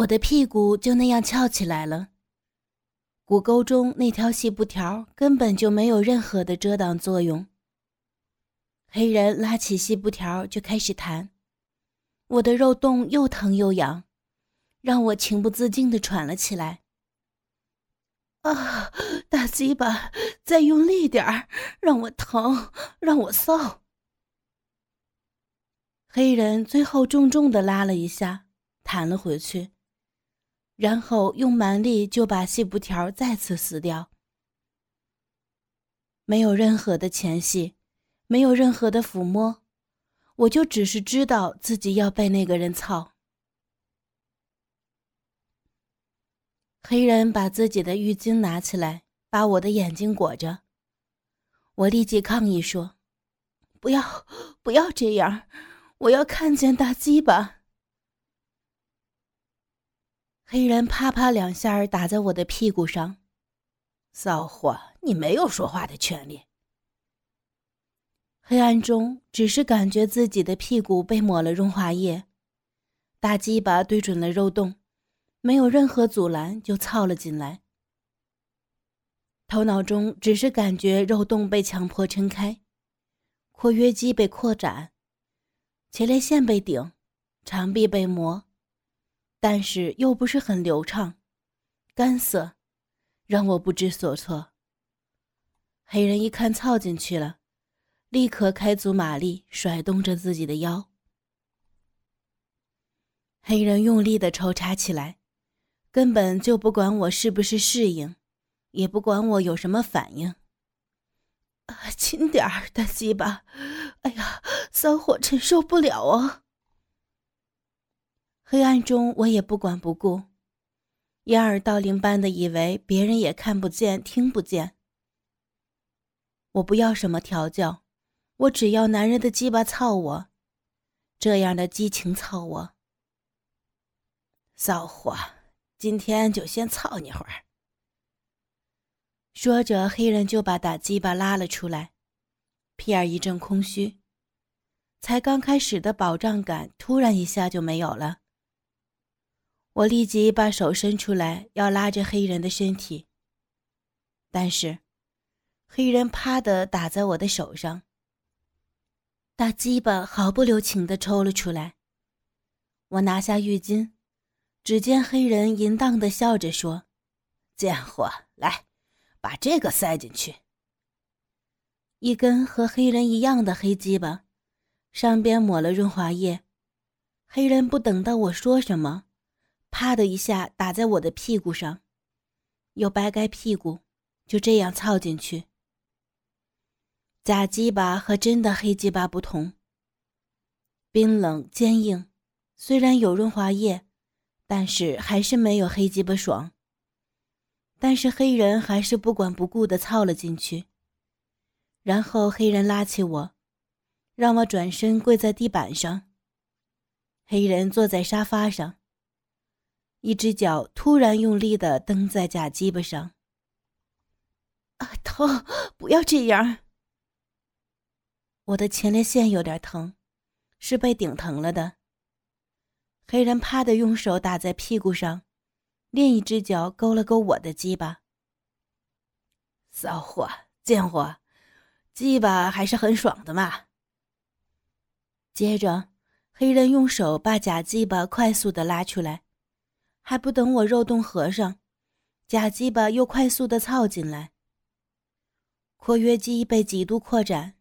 我的屁股就那样翘起来了。骨沟中那条细布条根本就没有任何的遮挡作用。黑人拉起细布条就开始弹，我的肉洞又疼又痒，让我情不自禁地喘了起来。啊，大鸡巴，再用力点儿，让我疼，让我臊。黑人最后重重地拉了一下，弹了回去。然后用蛮力就把细布条再次撕掉，没有任何的前戏，没有任何的抚摸，我就只是知道自己要被那个人操。黑人把自己的浴巾拿起来，把我的眼睛裹着。我立即抗议说：“不要，不要这样，我要看见大鸡巴。”黑人啪啪两下打在我的屁股上，骚货，你没有说话的权利。黑暗中，只是感觉自己的屁股被抹了润滑液，大鸡巴对准了肉洞，没有任何阻拦就操了进来。头脑中只是感觉肉洞被强迫撑开，括约肌被扩展，前列腺被顶，肠壁被磨。但是又不是很流畅，干涩，让我不知所措。黑人一看操进去了，立刻开足马力，甩动着自己的腰。黑人用力的抽插起来，根本就不管我是不是适应，也不管我有什么反应。啊，轻点儿，大鸡巴！哎呀，骚货承受不了啊！黑暗中，我也不管不顾，掩耳盗铃般的以为别人也看不见、听不见。我不要什么调教，我只要男人的鸡巴操我，这样的激情操我。骚货，今天就先操你会儿。说着，黑人就把打鸡巴拉了出来，皮尔一阵空虚，才刚开始的保障感突然一下就没有了。我立即把手伸出来，要拉着黑人的身体。但是，黑人啪的打在我的手上，大鸡巴毫不留情的抽了出来。我拿下浴巾，只见黑人淫荡的笑着说：“贱货，来，把这个塞进去。”一根和黑人一样的黑鸡巴，上边抹了润滑液。黑人不等到我说什么。啪的一下打在我的屁股上，又掰开屁股，就这样操进去。假鸡巴和真的黑鸡巴不同，冰冷坚硬，虽然有润滑液，但是还是没有黑鸡巴爽。但是黑人还是不管不顾的操了进去，然后黑人拉起我，让我转身跪在地板上。黑人坐在沙发上。一只脚突然用力的蹬在假鸡巴上，啊，疼！不要这样。我的前列腺有点疼，是被顶疼了的。黑人啪的用手打在屁股上，另一只脚勾了勾我的鸡巴。骚货，贱货，鸡巴还是很爽的嘛。接着，黑人用手把假鸡巴快速的拉出来。还不等我肉洞合上，假鸡巴又快速的操进来。括约肌被极度扩展，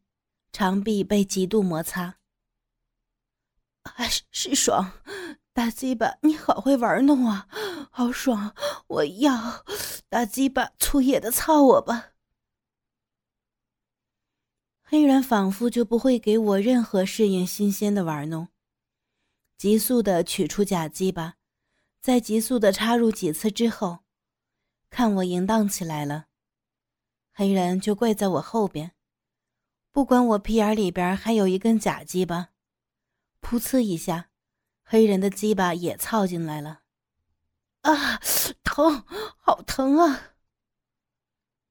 肠壁被极度摩擦。还是是爽，大鸡巴你好会玩弄啊，好爽！我要大鸡巴粗野的操我吧。黑人仿佛就不会给我任何适应新鲜的玩弄，急速的取出假鸡巴。在急速的插入几次之后，看我淫荡起来了，黑人就跪在我后边，不管我屁眼里边还有一根假鸡巴，噗呲一下，黑人的鸡巴也操进来了，啊，疼，好疼啊！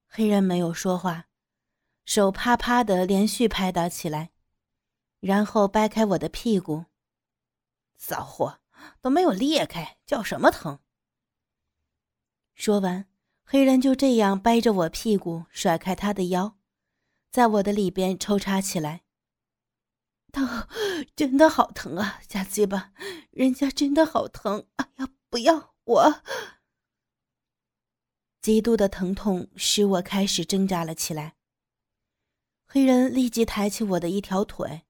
黑人没有说话，手啪啪的连续拍打起来，然后掰开我的屁股，骚货。都没有裂开，叫什么疼？说完，黑人就这样掰着我屁股，甩开他的腰，在我的里边抽插起来。疼，真的好疼啊！假鸡巴，人家真的好疼！哎呀，不要我！极度的疼痛使我开始挣扎了起来。黑人立即抬起我的一条腿，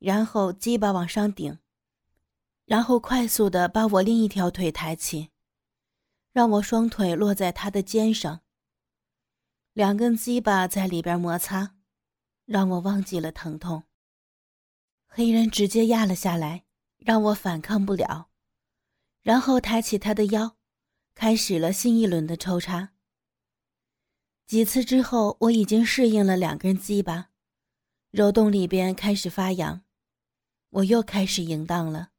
然后鸡巴往上顶，然后快速的把我另一条腿抬起，让我双腿落在他的肩上。两根鸡巴在里边摩擦，让我忘记了疼痛。黑人直接压了下来，让我反抗不了，然后抬起他的腰，开始了新一轮的抽插。几次之后，我已经适应了两根鸡巴，肉洞里边开始发痒，我又开始淫荡了。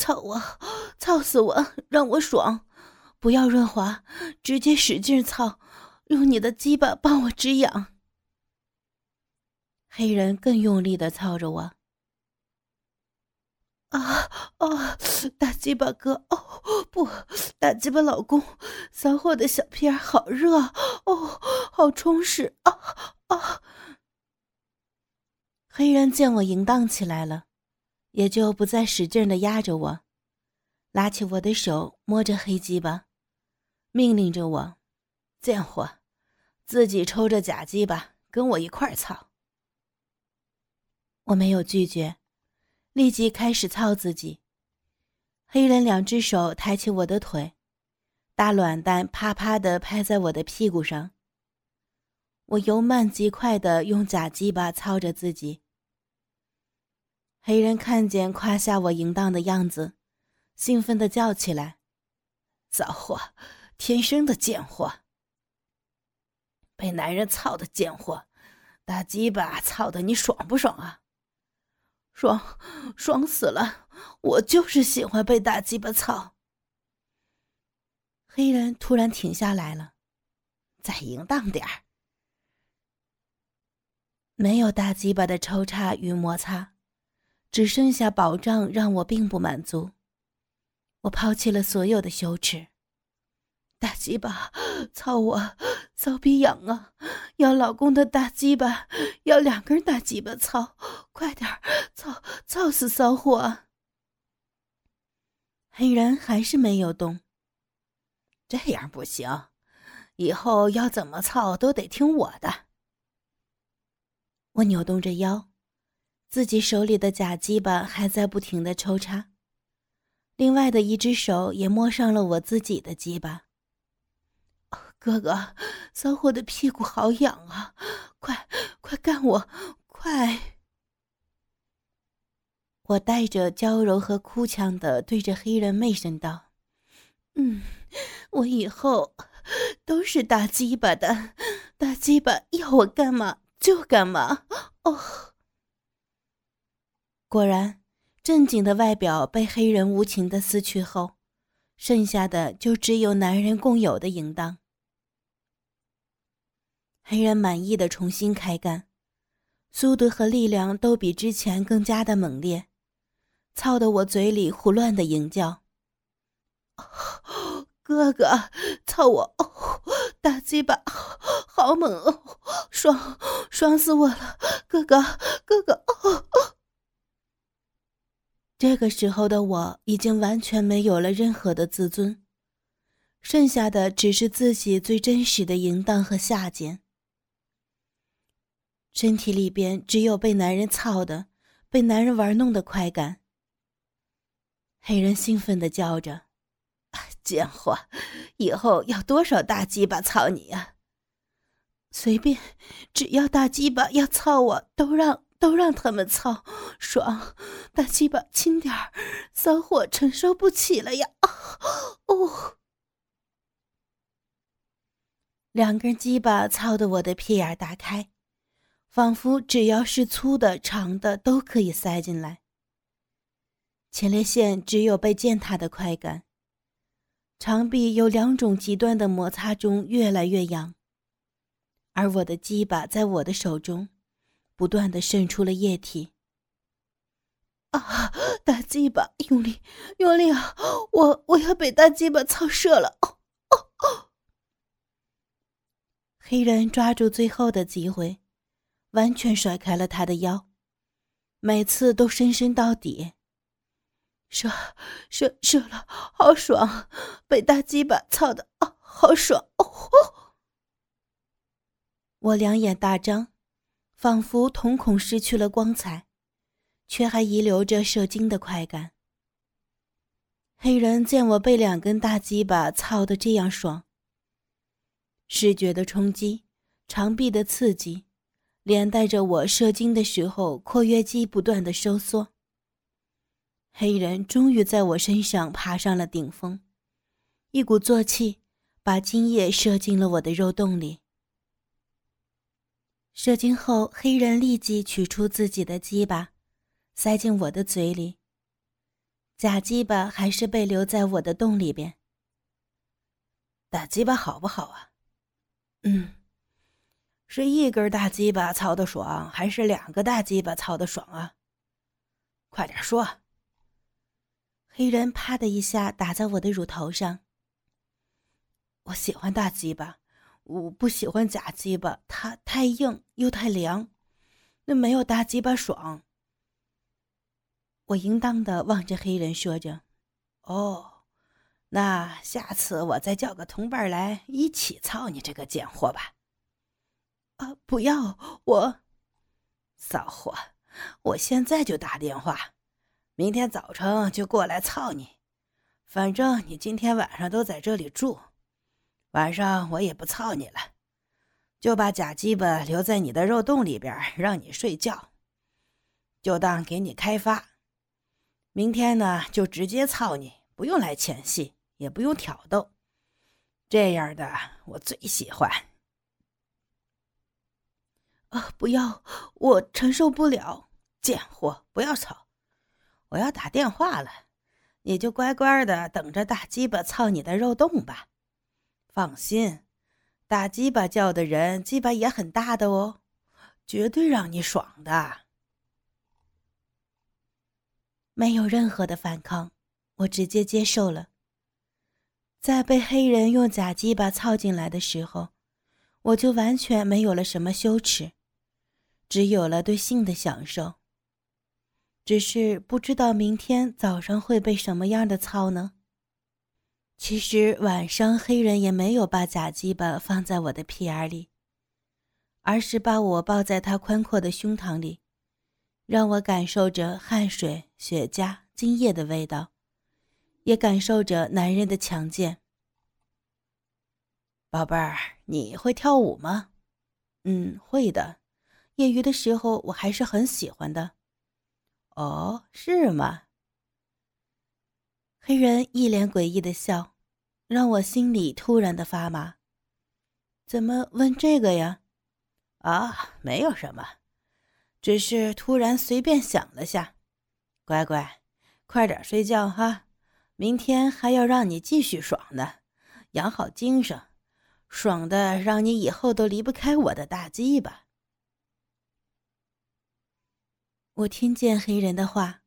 操我，操死我，让我爽！不要润滑，直接使劲操，用你的鸡巴帮我止痒。黑人更用力的操着我。啊啊！大鸡巴哥，哦不，大鸡巴老公，骚货的小屁儿好热哦，好充实啊啊！黑人见我淫荡起来了，也就不再使劲的压着我，拉起我的手摸着黑鸡巴，命令着我：“贱货，自己抽着假鸡巴，跟我一块操。”我没有拒绝，立即开始操自己。黑人两只手抬起我的腿，大卵蛋啪啪的拍在我的屁股上。我由慢及快的用假鸡巴操着自己。黑人看见胯下我淫荡的样子，兴奋的叫起来：“骚货，天生的贱货，被男人操的贱货，大鸡巴操的你爽不爽啊？”爽，爽死了！我就是喜欢被大鸡巴操。黑人突然停下来了，再淫荡点儿。没有大鸡巴的抽插与摩擦，只剩下保障，让我并不满足。我抛弃了所有的羞耻。大鸡巴，操我，骚逼痒啊！要老公的大鸡巴，要两根大鸡巴操，快点操，操死骚货！黑人还是没有动。这样不行，以后要怎么操都得听我的。我扭动着腰，自己手里的假鸡巴还在不停的抽插，另外的一只手也摸上了我自己的鸡巴。哥哥，骚货的屁股好痒啊！快，快干我，快！我带着娇柔和哭腔的对着黑人妹声道：“嗯，我以后都是大鸡巴的，大鸡巴要我干嘛就干嘛。”哦，果然，正经的外表被黑人无情的撕去后，剩下的就只有男人共有的淫荡。黑人满意的重新开干，速度和力量都比之前更加的猛烈，操得我嘴里胡乱的淫叫。哥哥，操我！大鸡巴，好猛哦，爽，爽死我了！哥哥，哥哥！哦哦这个时候的我已经完全没有了任何的自尊，剩下的只是自己最真实的淫荡和下贱。身体里边只有被男人操的、被男人玩弄的快感。黑人兴奋的叫着：“贱货，以后要多少大鸡巴操你呀？随便，只要大鸡巴要操我，都让都让他们操，爽！大鸡巴轻点儿，骚货承受不起了呀！哦，两根鸡巴操得我的屁眼大开。”仿佛只要是粗的、长的都可以塞进来。前列腺只有被践踏的快感，长臂有两种极端的摩擦中越来越痒，而我的鸡巴在我的手中不断的渗出了液体。啊！大鸡巴，用力，用力啊！我我要被大鸡巴操射了！哦哦哦！黑人抓住最后的机会，完全甩开了他的腰，每次都深深到底。射射射了，好爽！被大鸡巴操的啊，好爽！哦哦！我两眼大张，仿佛瞳孔失去了光彩。却还遗留着射精的快感。黑人见我被两根大鸡巴操得这样爽，视觉的冲击、长臂的刺激，连带着我射精的时候括约肌不断的收缩。黑人终于在我身上爬上了顶峰，一鼓作气把精液射进了我的肉洞里。射精后，黑人立即取出自己的鸡巴。塞进我的嘴里，假鸡巴还是被留在我的洞里边。大鸡巴好不好啊？嗯，是一根大鸡巴操的爽，还是两个大鸡巴操的爽啊？快点说。黑人啪的一下打在我的乳头上。我喜欢大鸡巴，我不喜欢假鸡巴，它太硬又太凉，那没有大鸡巴爽。我应当的望着黑人说着：“哦，那下次我再叫个同伴来一起操你这个贱货吧。”啊，不要我，骚货！我现在就打电话，明天早晨就过来操你。反正你今天晚上都在这里住，晚上我也不操你了，就把假鸡巴留在你的肉洞里边，让你睡觉，就当给你开发。明天呢，就直接操你，不用来前戏，也不用挑逗，这样的我最喜欢。啊，不要，我承受不了，贱货，不要吵，我要打电话了，你就乖乖的等着大鸡巴操你的肉洞吧。放心，大鸡巴叫的人，鸡巴也很大的哦，绝对让你爽的。没有任何的反抗，我直接接受了。在被黑人用假鸡巴操进来的时候，我就完全没有了什么羞耻，只有了对性的享受。只是不知道明天早上会被什么样的操呢？其实晚上黑人也没有把假鸡巴放在我的屁眼里，而是把我抱在他宽阔的胸膛里。让我感受着汗水、血浆、精液的味道，也感受着男人的强健。宝贝儿，你会跳舞吗？嗯，会的。业余的时候，我还是很喜欢的。哦，是吗？黑人一脸诡异的笑，让我心里突然的发麻。怎么问这个呀？啊，没有什么。只是突然随便想了下，乖乖，快点睡觉哈，明天还要让你继续爽呢，养好精神，爽的让你以后都离不开我的大鸡巴。我听见黑人的话，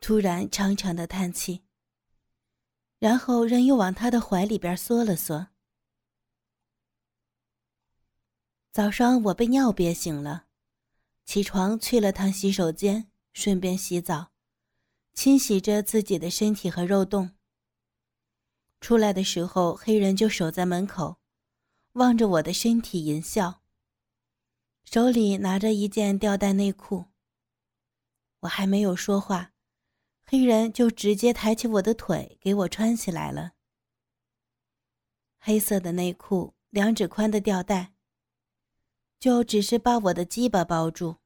突然长长的叹气，然后人又往他的怀里边缩了缩。早上我被尿憋醒了。起床去了趟洗手间，顺便洗澡，清洗着自己的身体和肉洞。出来的时候，黑人就守在门口，望着我的身体淫笑，手里拿着一件吊带内裤。我还没有说话，黑人就直接抬起我的腿给我穿起来了。黑色的内裤，两指宽的吊带。就只是把我的鸡巴包住，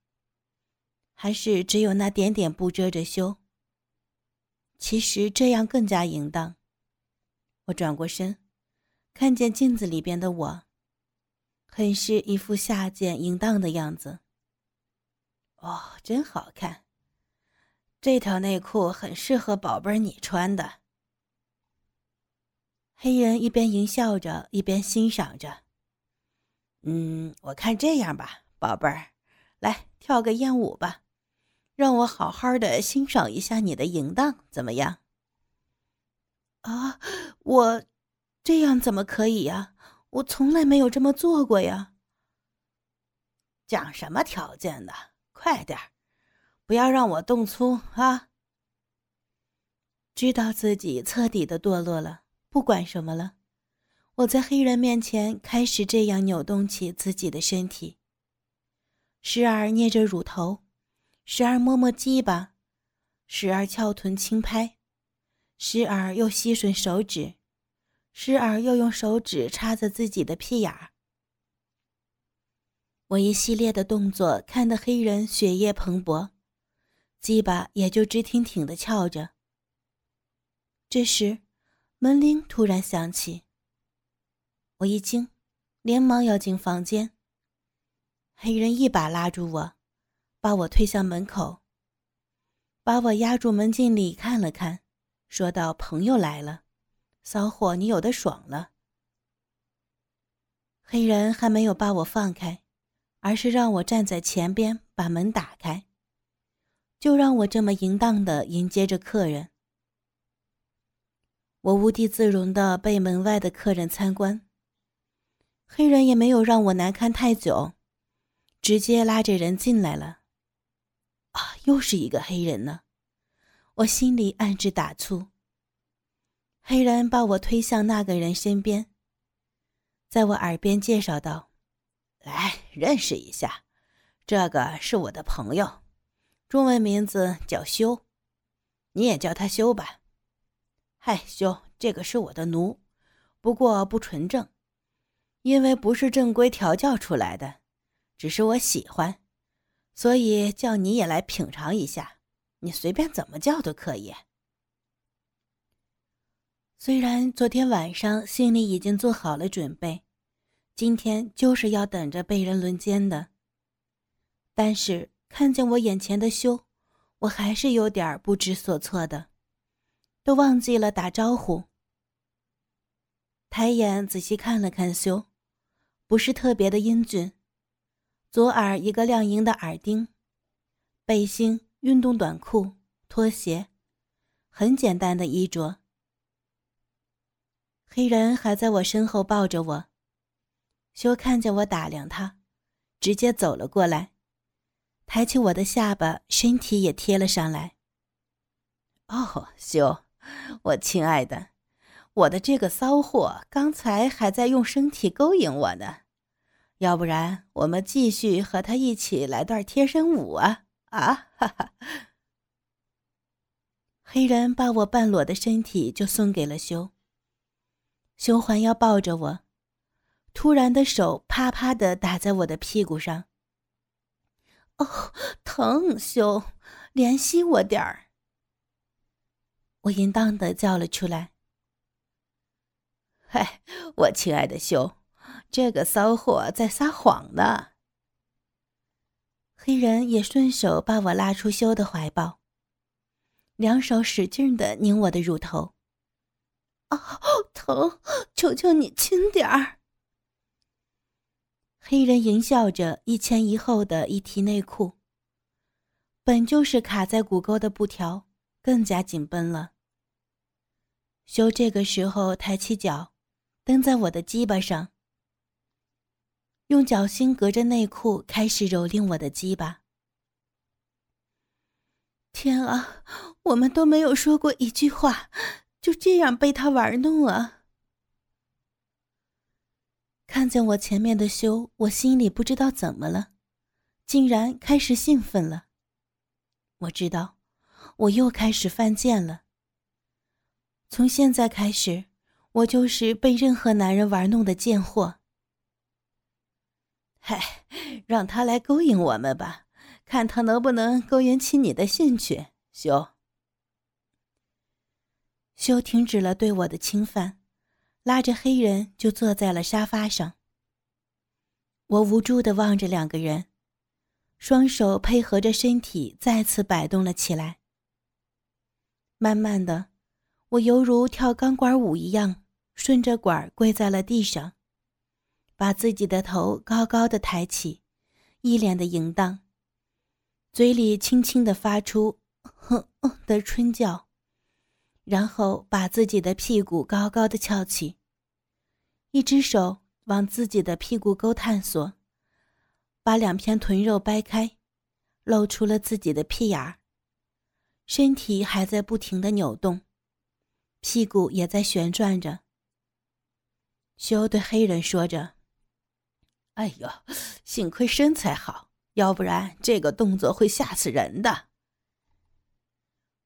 还是只有那点点布遮着羞？其实这样更加淫荡。我转过身，看见镜子里边的我，很是一副下贱淫荡的样子。哦，真好看！这条内裤很适合宝贝儿你穿的。黑人一边淫笑着，一边欣赏着。嗯，我看这样吧，宝贝儿，来跳个艳舞吧，让我好好的欣赏一下你的淫荡，怎么样？啊，我这样怎么可以呀？我从来没有这么做过呀。讲什么条件呢？快点儿不要让我动粗啊！知道自己彻底的堕落了，不管什么了。我在黑人面前开始这样扭动起自己的身体，时而捏着乳头，时而摸摸鸡巴，时而翘臀轻拍，时而又吸吮手指，时而又用手指插着自己的屁眼儿。我一系列的动作看得黑人血液蓬勃，鸡巴也就直挺挺的翘着。这时，门铃突然响起。我一惊，连忙要进房间。黑人一把拉住我，把我推向门口，把我压住门禁里看了看，说道：“朋友来了，骚货你有的爽了。”黑人还没有把我放开，而是让我站在前边，把门打开，就让我这么淫荡的迎接着客人。我无地自容的被门外的客人参观。黑人也没有让我难堪太久，直接拉着人进来了。啊，又是一个黑人呢！我心里暗自打醋。黑人把我推向那个人身边，在我耳边介绍道：“来，认识一下，这个是我的朋友，中文名字叫修，你也叫他修吧。嗨，修，这个是我的奴，不过不纯正。”因为不是正规调教出来的，只是我喜欢，所以叫你也来品尝一下。你随便怎么叫都可以。虽然昨天晚上心里已经做好了准备，今天就是要等着被人轮奸的，但是看见我眼前的修，我还是有点不知所措的，都忘记了打招呼。抬眼仔细看了看修。不是特别的英俊，左耳一个亮银的耳钉，背心、运动短裤、拖鞋，很简单的衣着。黑人还在我身后抱着我，修看见我打量他，直接走了过来，抬起我的下巴，身体也贴了上来。哦，修，我亲爱的。我的这个骚货刚才还在用身体勾引我呢，要不然我们继续和他一起来段贴身舞啊啊！哈哈！黑人把我半裸的身体就送给了修，修环要抱着我，突然的手啪啪的打在我的屁股上。哦，疼！修，怜惜我点儿！我淫荡的叫了出来。嗨，我亲爱的修，这个骚货在撒谎呢。黑人也顺手把我拉出修的怀抱，两手使劲的拧我的乳头。啊，疼！求求你轻点儿。黑人淫笑着，一前一后的一提内裤，本就是卡在骨沟的布条更加紧绷了。修这个时候抬起脚。蹬在我的鸡巴上，用脚心隔着内裤开始蹂躏我的鸡巴。天啊，我们都没有说过一句话，就这样被他玩弄啊！看见我前面的修，我心里不知道怎么了，竟然开始兴奋了。我知道，我又开始犯贱了。从现在开始。我就是被任何男人玩弄的贱货。嗨，让他来勾引我们吧，看他能不能勾引起你的兴趣。修，修停止了对我的侵犯，拉着黑人就坐在了沙发上。我无助的望着两个人，双手配合着身体再次摆动了起来。慢慢的，我犹如跳钢管舞一样。顺着管跪在了地上，把自己的头高高的抬起，一脸的淫荡，嘴里轻轻的发出“哼”的春叫，然后把自己的屁股高高的翘起，一只手往自己的屁股沟探索，把两片臀肉掰开，露出了自己的屁眼儿。身体还在不停的扭动，屁股也在旋转着。修对黑人说着：“哎呦，幸亏身材好，要不然这个动作会吓死人的。”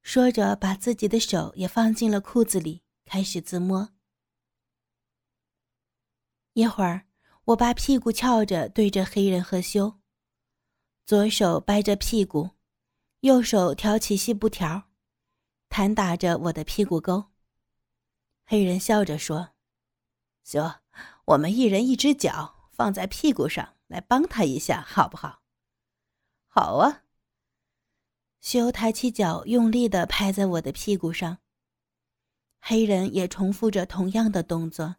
说着，把自己的手也放进了裤子里，开始自摸。一会儿，我把屁股翘着对着黑人和修，左手掰着屁股。右手挑起细布条，弹打着我的屁股沟。黑人笑着说：“修，我们一人一只脚放在屁股上来帮他一下，好不好？”“好啊。”修抬起脚，用力的拍在我的屁股上。黑人也重复着同样的动作。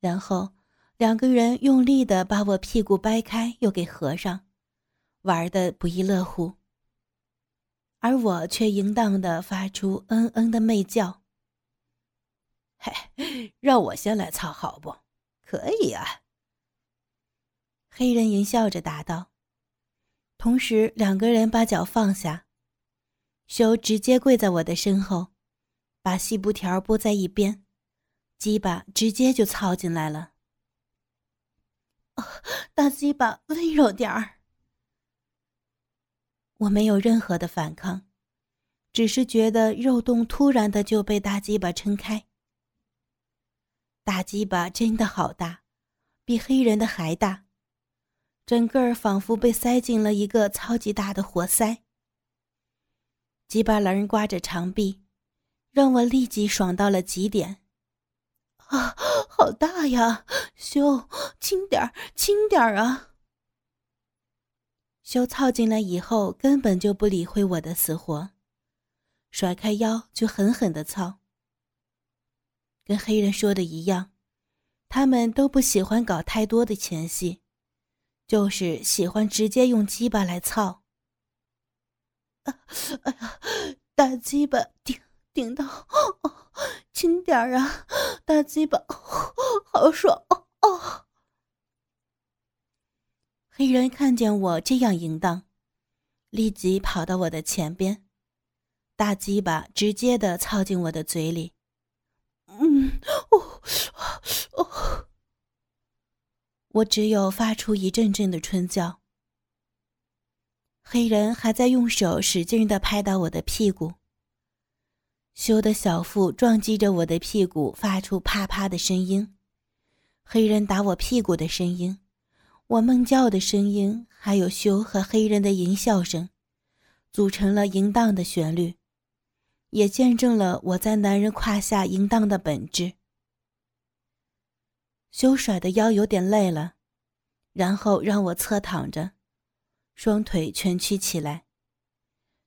然后两个人用力的把我屁股掰开，又给合上，玩的不亦乐乎。而我却淫荡的发出嗯嗯的媚叫。嘿，让我先来操好不？可以啊。黑人淫笑着答道，同时两个人把脚放下，修直接跪在我的身后，把细布条拨在一边，鸡巴直接就操进来了。大鸡巴温柔点儿。我没有任何的反抗，只是觉得肉洞突然的就被大鸡巴撑开。大鸡巴真的好大，比黑人的还大，整个仿佛被塞进了一个超级大的活塞。鸡巴棱刮着长臂，让我立即爽到了极点。啊，好大呀！修，轻点儿，轻点儿啊！修操进来以后，根本就不理会我的死活，甩开腰就狠狠的操。跟黑人说的一样，他们都不喜欢搞太多的前戏，就是喜欢直接用鸡巴来操。哎呀，大鸡巴顶顶到，轻点啊！大鸡巴好爽哦！黑人看见我这样淫荡，立即跑到我的前边，大鸡巴直接的操进我的嘴里。嗯，哦，哦，我只有发出一阵阵的春叫。黑人还在用手使劲的拍打我的屁股，修的小腹撞击着我的屁股，发出啪啪的声音。黑人打我屁股的声音。我梦叫的声音，还有修和黑人的淫笑声，组成了淫荡的旋律，也见证了我在男人胯下淫荡的本质。修甩的腰有点累了，然后让我侧躺着，双腿蜷曲起来。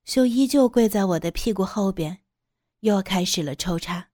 修依旧跪在我的屁股后边，又开始了抽插。